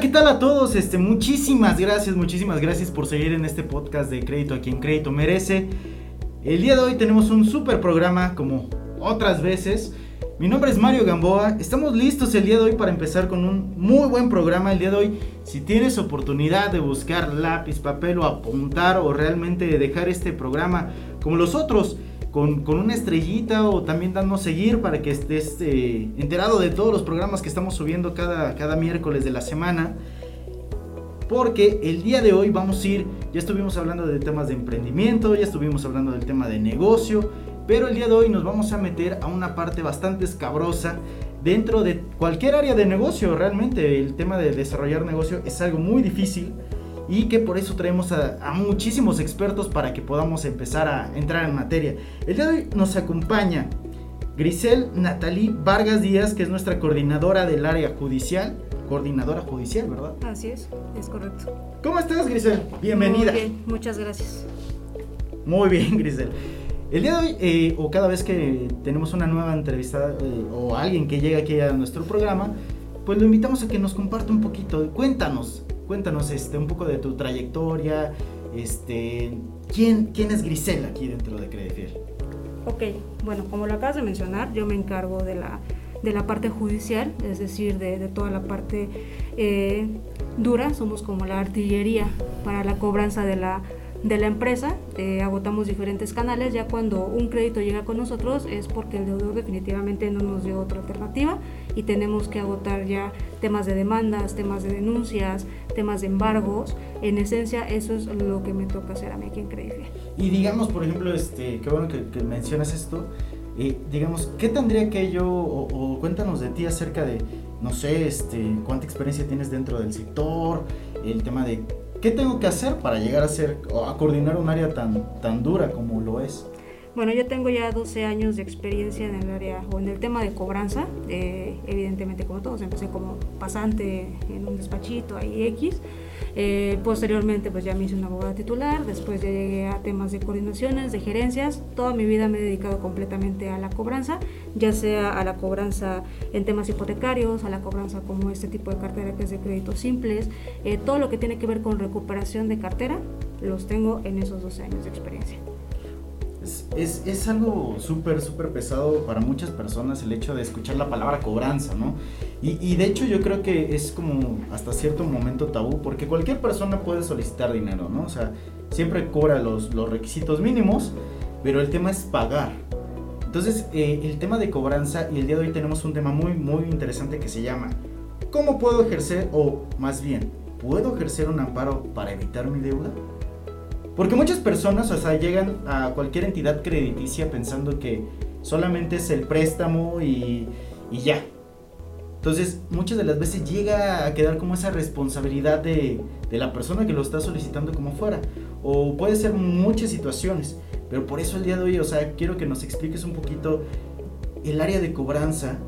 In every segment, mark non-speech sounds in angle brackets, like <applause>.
¿qué tal a todos? Este, muchísimas gracias, muchísimas gracias por seguir en este podcast de Crédito a quien crédito merece. El día de hoy tenemos un super programa como otras veces. Mi nombre es Mario Gamboa. Estamos listos el día de hoy para empezar con un muy buen programa. El día de hoy, si tienes oportunidad de buscar lápiz, papel o apuntar o realmente dejar este programa como los otros, con, una estrellita o también dando seguir para que estés eh, enterado de todos los programas que estamos subiendo cada, cada miércoles de la semana. Porque el día de hoy vamos a ir, ya estuvimos hablando de temas de emprendimiento, ya estuvimos hablando del tema de negocio, pero el día de hoy nos vamos a meter a una parte bastante escabrosa dentro de cualquier área de negocio. Realmente el tema de desarrollar negocio es algo muy difícil y que por eso traemos a, muchísimos expertos para que podamos empezar a entrar en materia. El día de hoy nos acompaña Grisel Natalí Vargas Díaz, que es nuestra coordinadora del área judicial. Coordinadora judicial, ¿verdad? Así es, es correcto. ¿Cómo estás, Grisel? Bienvenida. Muy bien, muchas gracias. Muy bien, <laughs> Grisel. El día de hoy, eh, o cada vez que tenemos una nueva entrevista eh, o alguien que llega aquí a nuestro programa, pues lo invitamos a que nos comparta un poquito. Cuéntanos, Cuéntanos este, un poco de tu trayectoria, este, ¿quién, quién es Grisela aquí dentro de Credifiel? Ok, bueno, como lo acabas de mencionar, yo me encargo de la, de la parte judicial, es decir, de, de toda la parte eh, dura, somos como la artillería para la cobranza de la, de la empresa, eh, agotamos diferentes canales, ya cuando un crédito llega con nosotros es porque el deudor definitivamente no nos dio otra alternativa y tenemos que agotar ya temas de demandas, temas de denuncias, temas de embargos. En esencia eso es lo que me toca hacer a mí aquí en Credifiel. Y digamos, por ejemplo, este, qué bueno que, mencionas esto, eh, digamos, ¿qué tendría que yo, o, cuéntanos de ti acerca de, no sé, este, cuánta experiencia tienes dentro del sector, el tema de ¿Qué tengo que hacer para llegar a ser a coordinar un área tan, tan dura como lo es? Bueno, yo tengo ya 12 años de experiencia en el área o en el tema de cobranza. Eh, evidentemente, como todos, empecé como pasante en un despachito ahí X. Eh, posteriormente, pues ya me hice una abogada titular. Después ya llegué a temas de coordinaciones, de gerencias. Toda mi vida me he dedicado completamente a la cobranza, ya sea a la cobranza en temas hipotecarios, a la cobranza como este tipo de cartera que es de créditos simples, eh, todo lo que tiene que ver con recuperación de cartera, los tengo en esos 12 años de experiencia es, es, algo súper, súper pesado para muchas personas el hecho de escuchar la palabra cobranza, ¿no? Y, de hecho yo creo que es como hasta cierto momento tabú, porque cualquier persona puede solicitar dinero, ¿no? O sea, siempre cobra los, los requisitos mínimos, pero el tema es pagar. Entonces, eh, el tema de cobranza, y el día de hoy tenemos un tema muy, muy interesante que se llama, ¿cómo puedo ejercer, o más bien, ¿puedo ejercer un amparo para evitar mi deuda? Porque muchas personas, o sea, llegan a cualquier entidad crediticia pensando que solamente es el préstamo y, y ya. Entonces, muchas de las veces llega a quedar como esa responsabilidad de, de, la persona que lo está solicitando como fuera. O puede ser muchas situaciones. Pero por eso el día de hoy, o sea, quiero que nos expliques un poquito el área de cobranza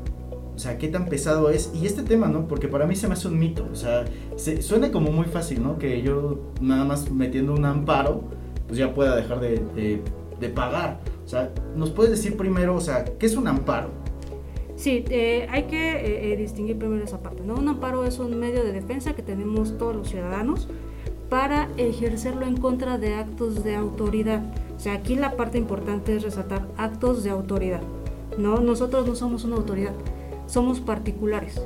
o sea, qué tan pesado es. Y este tema, ¿no? Porque para mí se me hace un mito. O sea, se, suena como muy fácil, ¿no? Que yo nada más metiendo un amparo, pues ya pueda dejar de, de, pagar. O sea, ¿nos puedes decir primero, o sea, qué es un amparo? Sí, eh, hay que eh, eh, distinguir primero esa parte, ¿no? Un amparo es un medio de defensa que tenemos todos los ciudadanos para ejercerlo en contra de actos de autoridad. O sea, aquí la parte importante es resaltar actos de autoridad. No, nosotros no somos una autoridad somos particulares.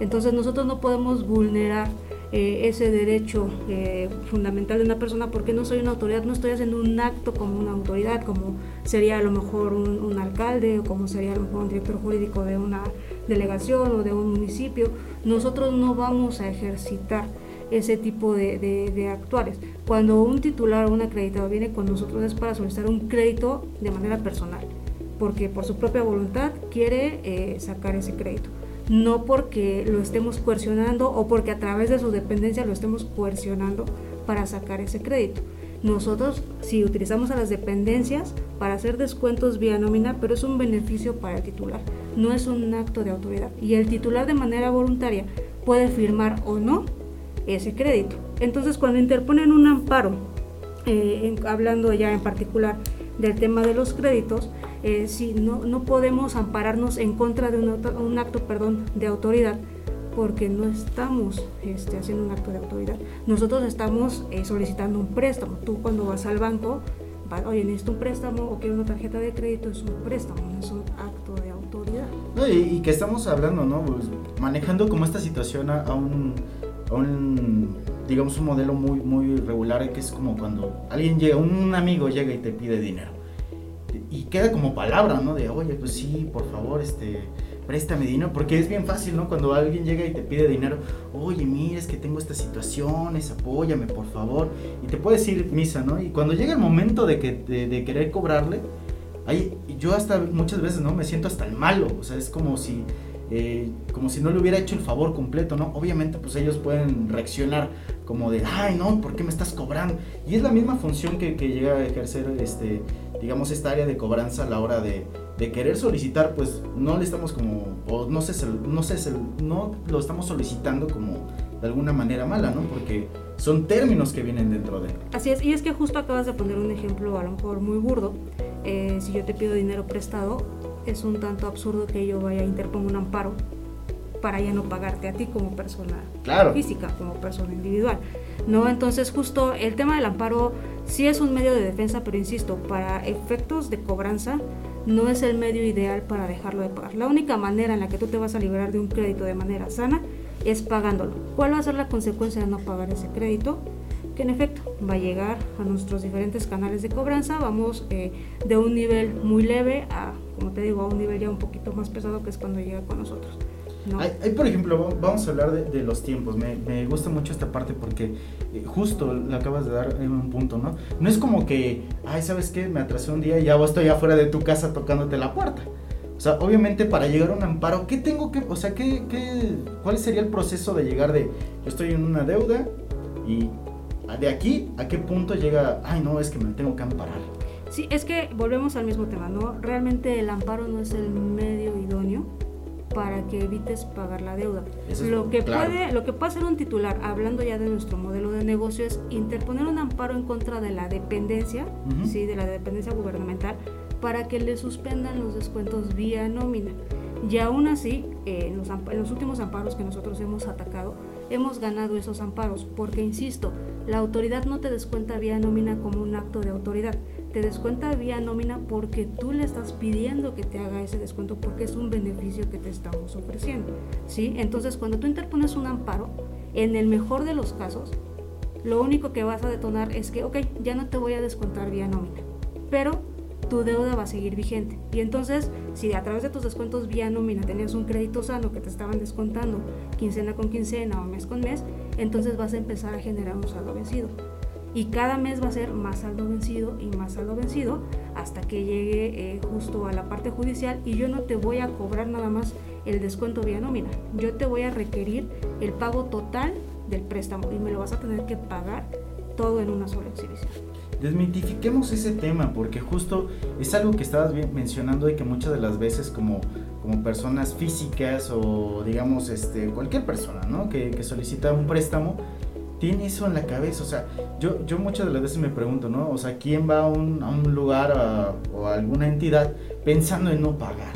Entonces nosotros no podemos vulnerar eh, ese derecho eh, fundamental de una persona porque no soy una autoridad, no estoy haciendo un acto como una autoridad, como sería a lo mejor un, alcalde o como sería a lo mejor un director jurídico de una delegación o de un municipio. Nosotros no vamos a ejercitar ese tipo de, de. Cuando un titular o un acreditado viene con nosotros es para solicitar un crédito de manera personal porque por su propia voluntad quiere eh, sacar ese crédito, no porque lo estemos coercionando o porque a través de su dependencia lo estemos coercionando para sacar ese crédito. Nosotros si utilizamos a las dependencias para hacer descuentos vía nómina, pero es un beneficio para el titular, no es un acto de autoridad. Y el titular de manera voluntaria puede firmar o no ese crédito. Entonces cuando interponen un amparo, eh, hablando ya en particular del tema de los créditos, eh, si no, no podemos ampararnos en contra de un, acto perdón, de autoridad, porque no estamos este, haciendo un acto de autoridad. Nosotros estamos eh, solicitando un préstamo. Tú cuando vas al banco, oye, necesito un préstamo o quiero una tarjeta de crédito, es un préstamo, es un acto de autoridad. y, que estamos hablando, ¿no? Pues, manejando como esta situación a, un, a un, digamos, un modelo muy, muy regular, que es como cuando alguien llega, un amigo llega y te pide dinero. Y queda como palabra, ¿no? De, oye, pues sí, por favor, este préstame dinero, porque es bien fácil, ¿no? Cuando alguien llega y te pide dinero, oye, mira, es que tengo estas situaciones, apóyame, por favor, y te puede decir misa, ¿no? Y cuando llega el momento de, que, de, querer cobrarle, ahí, yo hasta muchas veces, ¿no? Me siento hasta el malo, o sea, es como si... Eh, como si no le hubiera hecho el favor completo, ¿no? Obviamente, pues ellos pueden reaccionar como de, ay, no, ¿por qué me estás cobrando? Y es la misma función que, que llega a ejercer, este, digamos, esta área de cobranza a la hora de, de querer solicitar, pues no le estamos como, o no sé, no sé, no lo estamos solicitando como de alguna manera mala, ¿no? Porque son términos que vienen dentro de. Así es, y es que justo acabas de poner un ejemplo a lo mejor muy burdo. Eh, si yo te pido dinero prestado, es un tanto absurdo que yo vaya a interponer un amparo para ya no pagarte a ti como persona física, como persona individual. ¿no? Entonces justo el tema del amparo sí es un medio de defensa, pero insisto, para efectos de cobranza no es el medio ideal para dejarlo de pagar. La única manera en la que tú te vas a liberar de un crédito de manera sana es pagándolo. ¿Cuál va a ser la consecuencia de no pagar ese crédito? Que en efecto va a llegar a nuestros diferentes canales de cobranza. Vamos eh, de un nivel muy leve a, como te digo, a un nivel ya un poquito más pesado que es cuando llega con nosotros. Hay, por ejemplo, vamos a hablar de, los tiempos. Me, gusta mucho esta parte porque eh, justo le acabas de dar en un punto, ¿no? No es como que, ay, ¿sabes qué? Me atrasé un día y ya estoy afuera de tu casa tocándote la puerta. O sea, obviamente para llegar a un amparo, ¿qué tengo que, o sea, qué, qué, cuál sería el proceso de llegar de, yo estoy en una deuda y de aquí a qué punto llega, ay, no, es que me tengo que amparar? Sí, es que volvemos al mismo tema, ¿no? Realmente el amparo no es el medio para que evites pagar la deuda. lo, que puede, lo que puede hacer un titular, hablando ya de nuestro modelo de negocio, es interponer un amparo en contra de la dependencia, ¿sí? de la dependencia gubernamental, para que le suspendan los descuentos vía nómina. Y aún así, eh, en, los, en los últimos amparos que nosotros hemos atacado, hemos ganado esos amparos, porque, insisto, la autoridad no te descuenta vía nómina como un acto de autoridad te descuenta vía nómina porque tú le estás pidiendo que te haga ese descuento porque es un beneficio que te estamos ofreciendo. ¿sí? Entonces, cuando tú interpones un amparo, en el mejor de los casos, lo único que vas a detonar es que, ok, ya no te voy a descontar vía nómina, pero tu deuda va a seguir vigente. Y entonces, si a través de tus descuentos vía nómina tenías un crédito sano que te estaban descontando quincena con quincena o mes con mes, entonces vas a empezar a generar un saldo vencido y cada mes va a ser más saldo vencido y más saldo vencido hasta que llegue eh, justo a la parte judicial y yo no te voy a cobrar nada más el descuento vía nómina, yo te voy a requerir el pago total del préstamo y me lo vas a tener que pagar todo en una sola exhibición. Desmitifiquemos ese tema porque justo es algo que estabas mencionando y que muchas de las veces como, como personas físicas o digamos este, cualquier persona ¿no? que, que solicita un préstamo, tiene eso en la cabeza. O sea, yo, yo muchas de las veces me pregunto, ¿no? O sea, ¿quién va a un, a un lugar o a alguna entidad pensando en no pagar?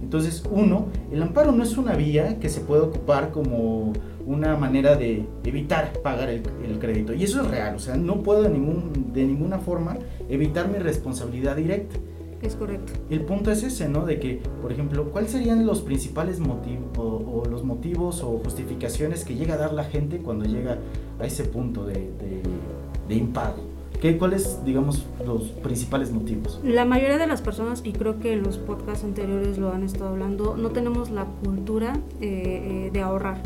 Entonces, uno, el amparo no es una vía que se puede ocupar como una manera de evitar pagar el, el, crédito. Y eso es real, o sea, no puedo de, ningún, de ninguna forma evitar mi responsabilidad directa. Es correcto. El punto es ese, ¿no? De que, por ejemplo, ¿cuáles serían los principales motivos o, los motivos o justificaciones que llega a dar la gente cuando llega a ese punto de, de, impago? ¿Qué, ¿Cuáles, digamos, los principales motivos? La mayoría de las personas, y creo que los podcasts anteriores lo han estado hablando, no tenemos la cultura eh, eh, de ahorrar,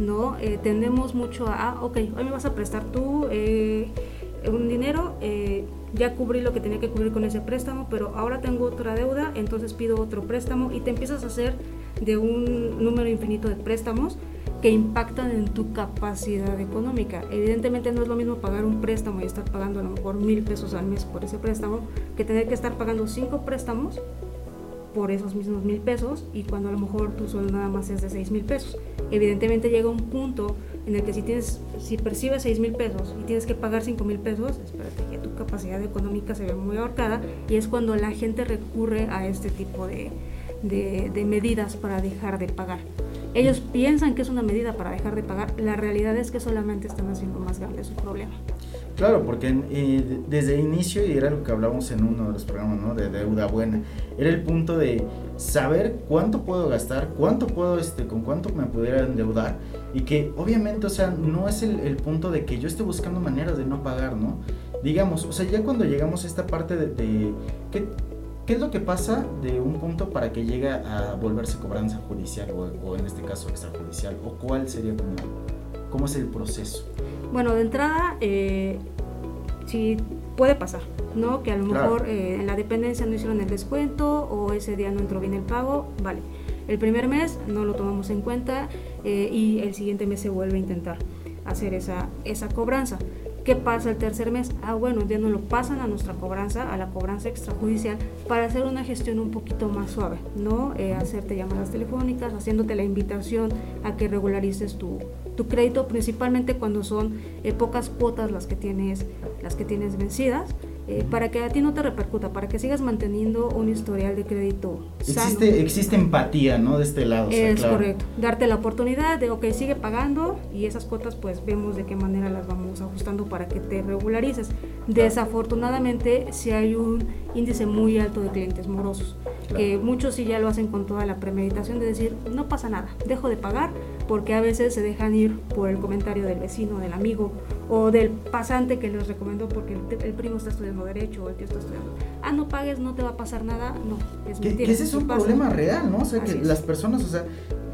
¿no? Eh, tendemos mucho a, ah, ok, hoy me vas a prestar tú un dinero, ya cubrí lo que tenía que cubrir con ese préstamo, pero ahora tengo otra deuda, entonces pido otro préstamo y te empiezas a hacer de un número infinito de préstamos que impactan en tu capacidad económica. Evidentemente no es lo mismo pagar un préstamo y estar pagando a lo mejor mil pesos al mes por ese préstamo que tener que estar pagando cinco préstamos por esos mismos mil pesos y cuando a lo mejor tu sueldo nada más es de seis mil pesos. Evidentemente llega un punto en el que si tienes, si percibes seis mil pesos y tienes que pagar cinco mil pesos, espérate que tu capacidad económica se ve muy ahorcada y es cuando la gente recurre a este tipo de, de, medidas para dejar de pagar. Ellos piensan que es una medida para dejar de pagar, la realidad es que solamente están haciendo más grande su problema. Claro, porque eh, desde el inicio, y era lo que hablamos en uno de los programas, ¿no? De deuda buena, era el punto de saber cuánto puedo gastar, cuánto puedo, este, con cuánto me pudiera endeudar, y que obviamente, o sea, no es el, el punto de que yo esté buscando maneras de no pagar, ¿no? Digamos, o sea, ya cuando llegamos a esta parte de, de ¿qué, ¿qué, es lo que pasa de un punto para que llegue a volverse cobranza judicial o, o en este caso extrajudicial? ¿O cuál sería como, cómo es el proceso? Bueno, de entrada, eh, sí puede pasar, ¿no? Que a lo Claro. mejor eh, en la dependencia no hicieron el descuento o ese día no entró bien el pago, vale. El primer mes no lo tomamos en cuenta eh, y el siguiente mes se vuelve a intentar hacer esa, esa cobranza. ¿Qué pasa el tercer mes? Ah, bueno, ya no lo pasan a nuestra cobranza, a la cobranza extrajudicial, para hacer una gestión un poquito más suave, ¿no? Eh, hacerte llamadas telefónicas, haciéndote la invitación a que regularices tu, tu crédito, principalmente cuando son eh, pocas cuotas las que tienes, las que tienes vencidas, eh, para que a ti no te repercuta, para que sigas manteniendo un historial de crédito sano. Existe, existe empatía, ¿no? De este lado. o sea, Es claro. correcto. Darte la oportunidad de, ok, sigue pagando y esas cuotas pues vemos de qué manera las vamos ajustando para que te regularices. Desafortunadamente si hay un índice muy alto de clientes morosos, que muchos sí ya lo hacen con toda la premeditación de decir, no pasa nada, dejo de pagar porque a veces se dejan ir por el comentario del vecino, del amigo o del pasante que les recomendó porque el, el primo está estudiando derecho o el tío está estudiando. Ah, no pagues, no te va a pasar nada. No, es Que, mentira. que ese es un pasa. problema real, ¿no? O sea, que es. las personas, o sea,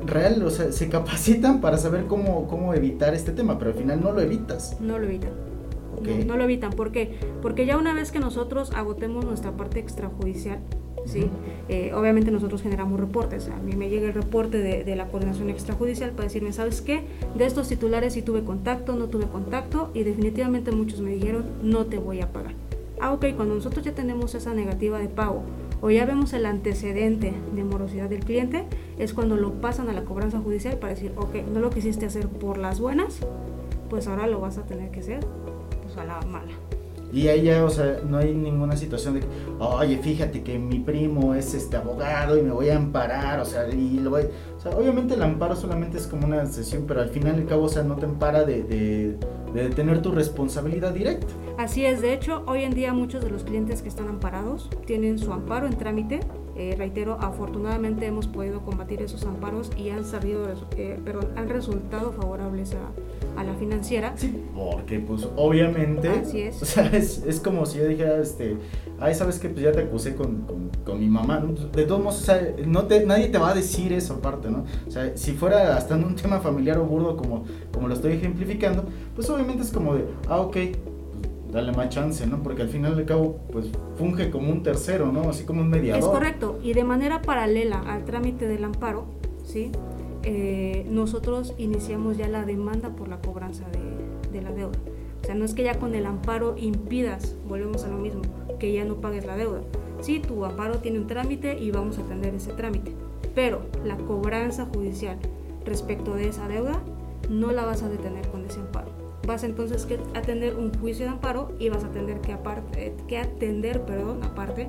real, o sea, se capacitan para saber cómo, cómo evitar este tema, pero al final no lo evitas. No lo evitan. Ok. No, no lo evitan. ¿Por qué? Porque ya una vez que nosotros agotemos nuestra parte extrajudicial, Eh, obviamente nosotros generamos reportes. A mí me llega el reporte de, de la coordinación extrajudicial para decirme, ¿sabes qué? De estos titulares sí tuve contacto, no tuve contacto y definitivamente muchos me dijeron, no te voy a pagar. Ah, ok, cuando nosotros ya tenemos esa negativa de pago o ya vemos el antecedente de morosidad del cliente, es cuando lo pasan a la cobranza judicial para decir, ok, no lo quisiste hacer por las buenas, pues ahora lo vas a tener que hacer pues a la mala. Y ya, o sea, no hay ninguna situación de que, oye, fíjate que mi primo es este abogado y me voy a amparar, o sea, y lo voy... O sea, obviamente el amparo solamente es como una sesión, pero al final y al cabo, o sea, no te ampara de, de, de tener tu responsabilidad directa. Así es, de hecho, hoy en día muchos de los clientes que están amparados tienen su amparo en trámite. Eh, reitero, afortunadamente hemos podido combatir esos amparos y han sabido, eh, perdón, han resultado favorables a, a la financiera. Sí, porque pues obviamente, Así es. <laughs> o sea, es, es como si yo dijera, este, ay, sabes que pues ya te acusé con, con, con mi mamá, de todos modos, o sea, no te, nadie te va a decir eso aparte, ¿no? O sea, si fuera hasta en un tema familiar o burdo como, como lo estoy ejemplificando, pues obviamente es como de, ah, ok, pues, dale más chance, ¿no? Porque al final al cabo, pues funge como un tercero, ¿no? Así como un mediador. Es correcto, y de manera paralela al trámite del amparo, ¿sí? Eh, nosotros iniciamos ya la demanda por la cobranza de, de la deuda. O sea, no es que ya con el amparo impidas, volvemos a lo mismo, que ya no pagues la deuda. Sí, tu amparo tiene un trámite y vamos a atender ese trámite, pero la cobranza judicial respecto de esa deuda no la vas a detener con ese amparo. Vas entonces que atender un juicio de amparo y vas a tener que, aparte, que atender, perdón, aparte,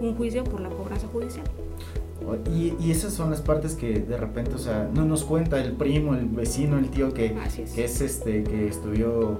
un juicio por la cobranza judicial. Y, y esas son las partes que de repente, o sea, no nos cuenta el primo, el vecino, el tío que, es. que es este, que estudió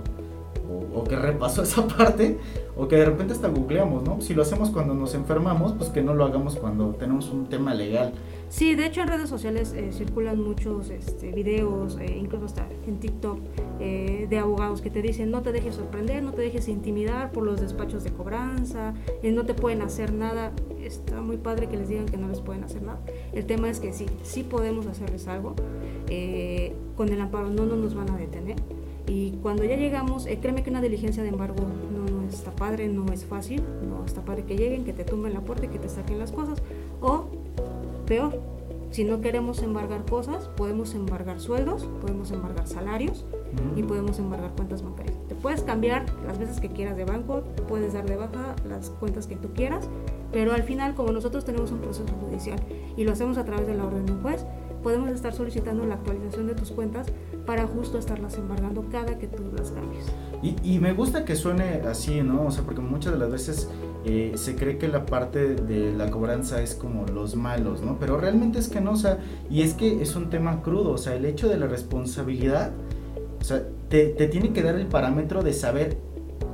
o, o que repasó <laughs> esa parte, o que de repente hasta googleamos, ¿no? Si lo hacemos cuando nos enfermamos, pues que no lo hagamos cuando tenemos un tema legal. Sí, de hecho en redes sociales eh, circulan muchos este, videos, eh, incluso hasta en TikTok, eh, de abogados que te dicen no te dejes sorprender, no te dejes intimidar por los despachos de cobranza, eh, no te pueden hacer nada. Está muy padre que les digan que no les pueden hacer nada. El tema es que sí, sí podemos hacerles algo. Eh, con el amparo no, no nos van a detener. Y cuando ya llegamos, eh, créeme que una diligencia de embargo no, no está padre, no es fácil, no está padre que lleguen, que te tumben la puerta y que te saquen las cosas. O peor. Si no queremos embargar cosas, podemos embargar sueldos, podemos embargar salarios y podemos embargar cuentas bancarias. Te puedes cambiar las veces que quieras de banco, puedes dar de baja las cuentas que tú quieras, pero al final, como nosotros tenemos un proceso judicial y lo hacemos a través de la orden de un juez, podemos estar solicitando la actualización de tus cuentas para justo estarlas embargando cada que tú las cambies. Y, y me gusta que suene así, ¿no? O sea, porque muchas de las veces eh, se cree que la parte de la cobranza es como los malos, ¿no? Pero realmente es que no, o sea, y es que es un tema crudo, o sea, el hecho de la responsabilidad, o sea, te, te tiene que dar el parámetro de saber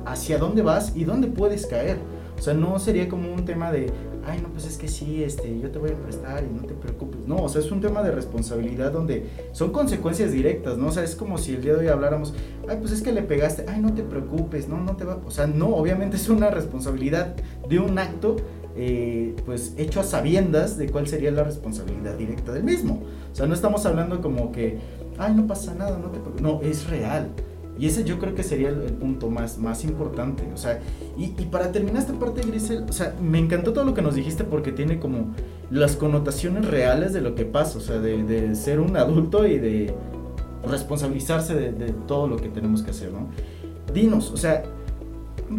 hacia dónde vas y dónde puedes caer. O sea, no sería como un tema de, ay, no, pues es que sí, este, yo te voy a prestar y no te preocupes. No, o sea, es un tema de responsabilidad donde son consecuencias directas, ¿no? O sea, es como si el día de hoy habláramos, ay, pues es que le pegaste, ay, no te preocupes, no, no te va. O sea, no, obviamente es una responsabilidad de un acto, eh, pues hecho a sabiendas de cuál sería la responsabilidad directa del mismo. O sea, no estamos hablando como que, ay, no pasa nada, no te preocupes. No, es real. Y ese yo creo que sería el, punto más, más importante. O sea, y, para terminar esta parte, Grisel, o sea, me encantó todo lo que nos dijiste porque tiene como las connotaciones reales de lo que pasa. O sea, de, ser un adulto y de responsabilizarse de, todo lo que tenemos que hacer, ¿no? Dinos, o sea,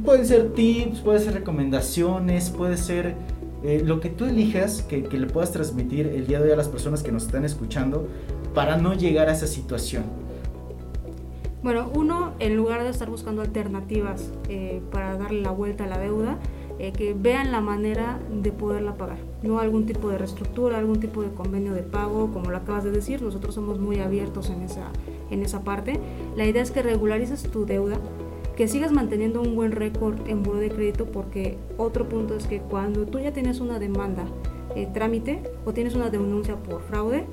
pueden ser tips, pueden ser recomendaciones, puede ser eh, lo que tú elijas que, que le puedas transmitir el día de hoy a las personas que nos están escuchando para no llegar a esa situación. Bueno, uno, en lugar de estar buscando alternativas eh, para darle la vuelta a la deuda, eh, que vean la manera de poderla pagar. No algún tipo de reestructura, algún tipo de convenio de pago, como lo acabas de decir, nosotros somos muy abiertos en esa, en esa parte. La idea es que regularices tu deuda, que sigas manteniendo un buen récord en buro de crédito, porque otro punto es que cuando tú ya tienes una demanda eh, trámite o tienes una denuncia por fraude,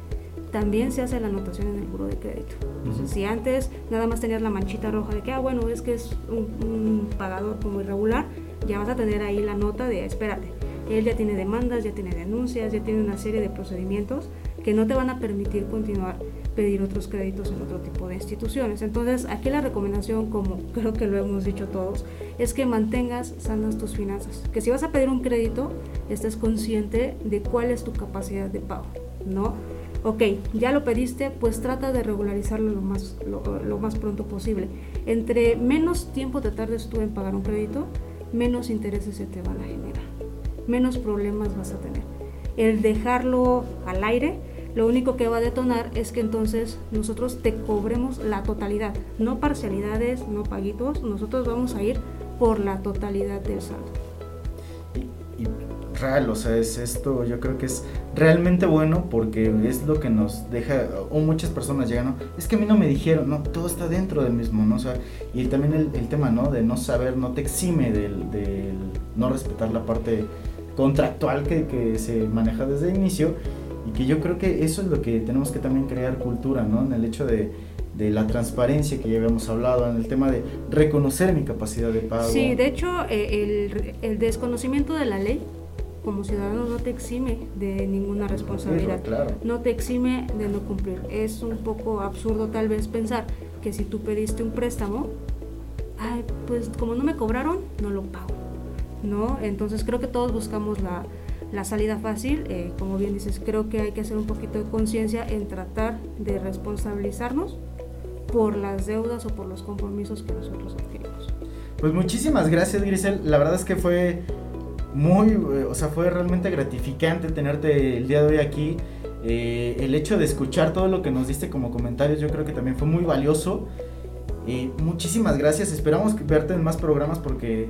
también se hace la anotación en el buro de crédito. Entonces, si antes nada más tenías la manchita roja de que, ah, bueno, es que es un, pagador como irregular, ya vas a tener ahí la nota de, espérate, él ya tiene demandas, ya tiene denuncias, ya tiene una serie de procedimientos que no te van a permitir continuar pedir otros créditos en otro tipo de instituciones. Entonces, aquí la recomendación, como creo que lo hemos dicho todos, es que mantengas sanas tus finanzas. Que si vas a pedir un crédito, estés consciente de cuál es tu capacidad de pago, ¿no? Ok, ya lo pediste, pues trata de regularizarlo lo más, lo, más pronto posible. Entre menos tiempo te tardes tú en pagar un crédito, menos intereses se te van a generar, menos problemas vas a tener. El dejarlo al aire, lo único que va a detonar es que entonces nosotros te cobremos la totalidad, no parcialidades, no paguitos, nosotros vamos a ir por la totalidad del saldo o sea, es esto, yo creo que es realmente bueno porque es lo que nos deja, o muchas personas llegan, ¿no? Es que a mí no me dijeron, no, todo está dentro del mismo, ¿no? O sea, y también el, tema, ¿no? De no saber, no te exime del, del no respetar la parte contractual que, que, se maneja desde el inicio y que yo creo que eso es lo que tenemos que también crear cultura, ¿no? En el hecho de, de la transparencia que ya habíamos hablado, en el tema de reconocer mi capacidad de pago. Sí, de hecho, eh, el, el desconocimiento de la ley como ciudadano no te exime de ninguna responsabilidad, no te exime de no cumplir. Es un poco absurdo tal vez pensar que si tú pediste un préstamo, ay, pues como no me cobraron, no lo pago. ¿no? Entonces creo que todos buscamos la, la salida fácil. Eh, como bien dices, creo que hay que hacer un poquito de conciencia en tratar de responsabilizarnos por las deudas o por los compromisos que nosotros adquirimos. Pues muchísimas gracias, Grisel. La verdad es que fue muy, eh, o sea, fue realmente gratificante tenerte el día de hoy aquí. Eh, el hecho de escuchar todo lo que nos diste como comentarios, yo creo que también fue muy valioso. Eh, muchísimas gracias, esperamos verte en más programas porque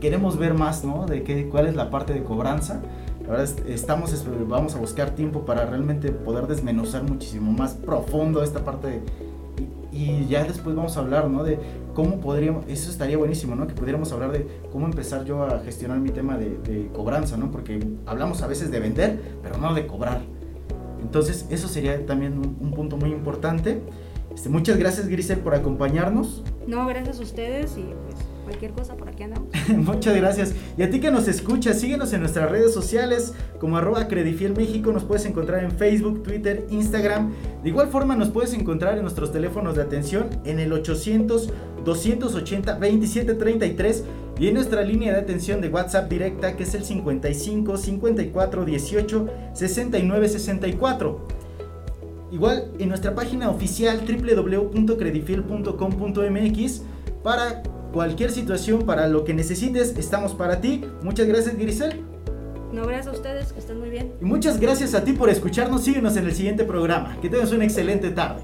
queremos ver más, ¿no? De qué, cuál es la parte de cobranza. Ahora estamos, vamos a buscar tiempo para realmente poder desmenuzar muchísimo más profundo esta parte de y ya después vamos a hablar, ¿no? De cómo podríamos, eso estaría buenísimo, ¿no? Que pudiéramos hablar de cómo empezar yo a gestionar mi tema de, cobranza, ¿no? Porque hablamos a veces de vender, pero no de cobrar. Entonces, eso sería también un, punto muy importante. Este, muchas gracias, Grisel, por acompañarnos. No, gracias a ustedes y pues cualquier cosa por aquí andamos. <laughs> Muchas gracias. Y a ti que nos escuchas, síguenos en nuestras redes sociales como arroba Credifiel México. Nos puedes encontrar en Facebook, Twitter, Instagram. De igual forma nos puedes encontrar en nuestros teléfonos de atención en el 800 280 2733 y en nuestra línea de atención de WhatsApp directa que es el 55 54 18 69 64. Igual en nuestra página oficial www.credifiel.com.mx para cualquier situación, para lo que necesites, estamos para ti. Muchas gracias, Grisel. No, gracias a ustedes, que estén muy bien. Y muchas gracias a ti por escucharnos. Síguenos en el siguiente programa. Que tengas una excelente tarde.